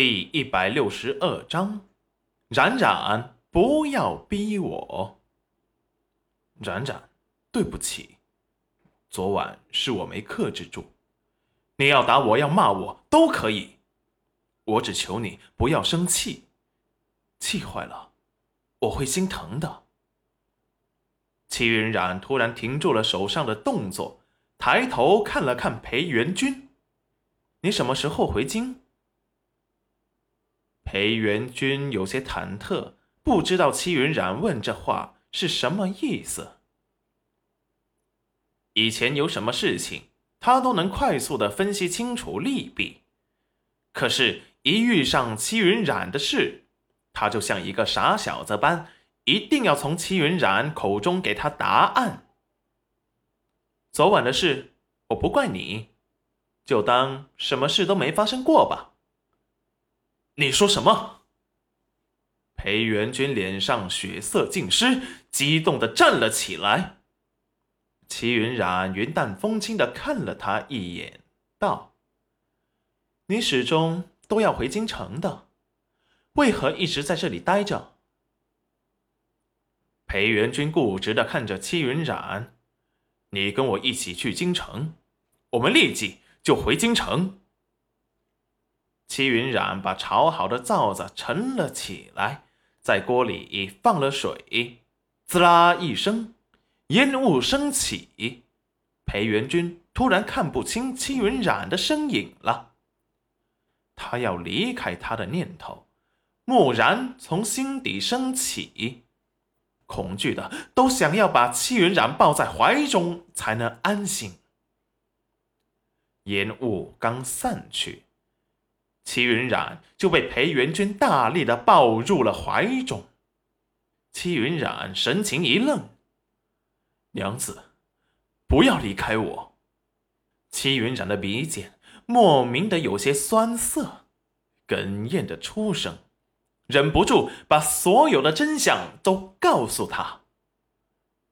第一百六十二章，冉冉，不要逼我。冉冉，对不起，昨晚是我没克制住。你要打我，要骂我都可以，我只求你不要生气。气坏了，我会心疼的。齐云冉突然停住了手上的动作，抬头看了看裴元君：“你什么时候回京？”裴元君有些忐忑，不知道戚云冉问这话是什么意思。以前有什么事情，他都能快速的分析清楚利弊，可是，一遇上戚云冉的事，他就像一个傻小子般，一定要从戚云冉口中给他答案。昨晚的事，我不怪你，就当什么事都没发生过吧。你说什么？裴元君脸上血色尽失，激动的站了起来。齐云冉云淡风轻的看了他一眼，道：“你始终都要回京城的，为何一直在这里待着？”裴元君固执的看着齐云冉：“你跟我一起去京城，我们立即就回京城。”齐云冉把炒好的灶子盛了起来，在锅里放了水，滋啦一声，烟雾升起。裴元君突然看不清齐云冉的身影了，他要离开他的念头蓦然从心底升起，恐惧的都想要把齐云冉抱在怀中才能安心。烟雾刚散去。齐云冉就被裴元君大力的抱入了怀中。齐云冉神情一愣：“娘子，不要离开我。”齐云冉的鼻尖莫名的有些酸涩，哽咽的出声，忍不住把所有的真相都告诉他：“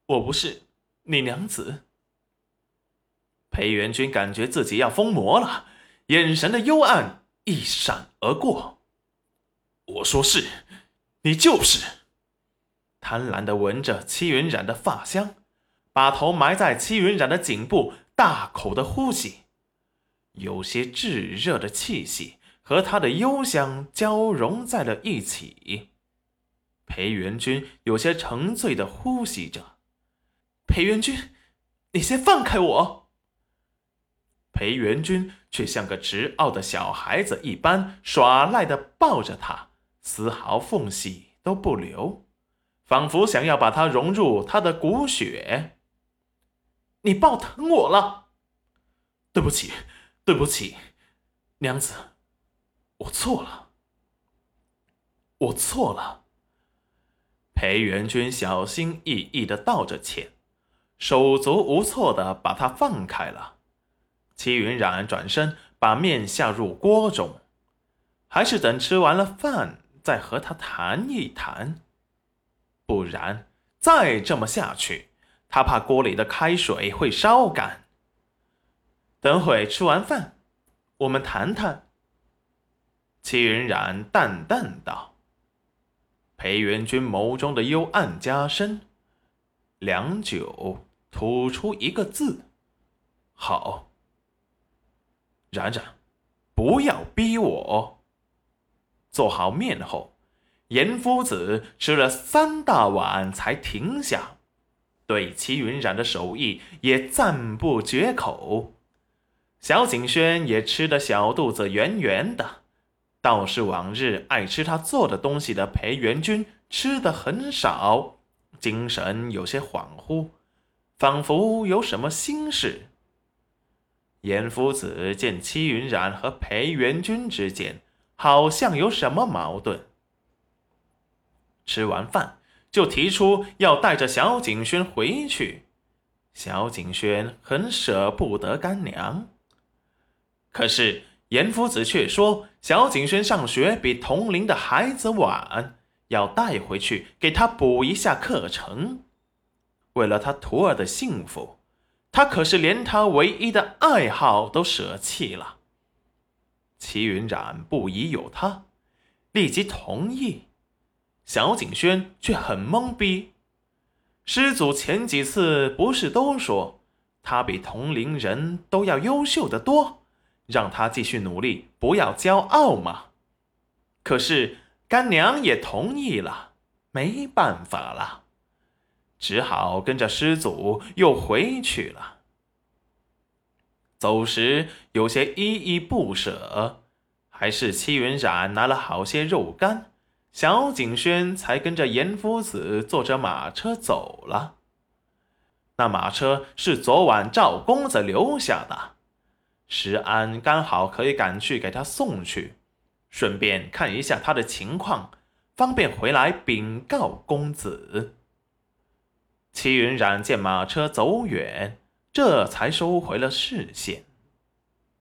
我不是你娘子。”裴元君感觉自己要疯魔了，眼神的幽暗。一闪而过。我说是，你就是。贪婪的闻着戚云染的发香，把头埋在戚云染的颈部，大口的呼吸，有些炙热的气息和他的幽香交融在了一起。裴元君有些沉醉的呼吸着。裴元君，你先放开我。裴元君却像个执拗的小孩子一般耍赖的抱着他，丝毫缝隙都不留，仿佛想要把他融入他的骨血。你抱疼我了，对不起，对不起，娘子，我错了，我错了。裴元君小心翼翼的道着歉，手足无措的把他放开了。齐云冉转身把面下入锅中，还是等吃完了饭再和他谈一谈，不然再这么下去，他怕锅里的开水会烧干。等会吃完饭，我们谈谈。齐云冉淡淡道。裴元君眸中的幽暗加深，良久吐出一个字：“好。”冉冉，不要逼我。做好面后，严夫子吃了三大碗才停下，对齐云冉的手艺也赞不绝口。小景轩也吃得小肚子圆圆的，倒是往日爱吃他做的东西的裴元君吃的很少，精神有些恍惚，仿佛有什么心事。严夫子见戚云染和裴元君之间好像有什么矛盾，吃完饭就提出要带着小景轩回去。小景轩很舍不得干娘，可是严夫子却说小景轩上学比同龄的孩子晚，要带回去给他补一下课程，为了他徒儿的幸福。他可是连他唯一的爱好都舍弃了。齐云染不疑有他，立即同意。小景轩却很懵逼。师祖前几次不是都说他比同龄人都要优秀的多，让他继续努力，不要骄傲吗？可是干娘也同意了，没办法了，只好跟着师祖又回去了。走时有些依依不舍，还是戚云染拿了好些肉干。小景轩才跟着严夫子坐着马车走了。那马车是昨晚赵公子留下的，石安刚好可以赶去给他送去，顺便看一下他的情况，方便回来禀告公子。齐云染见马车走远，这才收回了视线。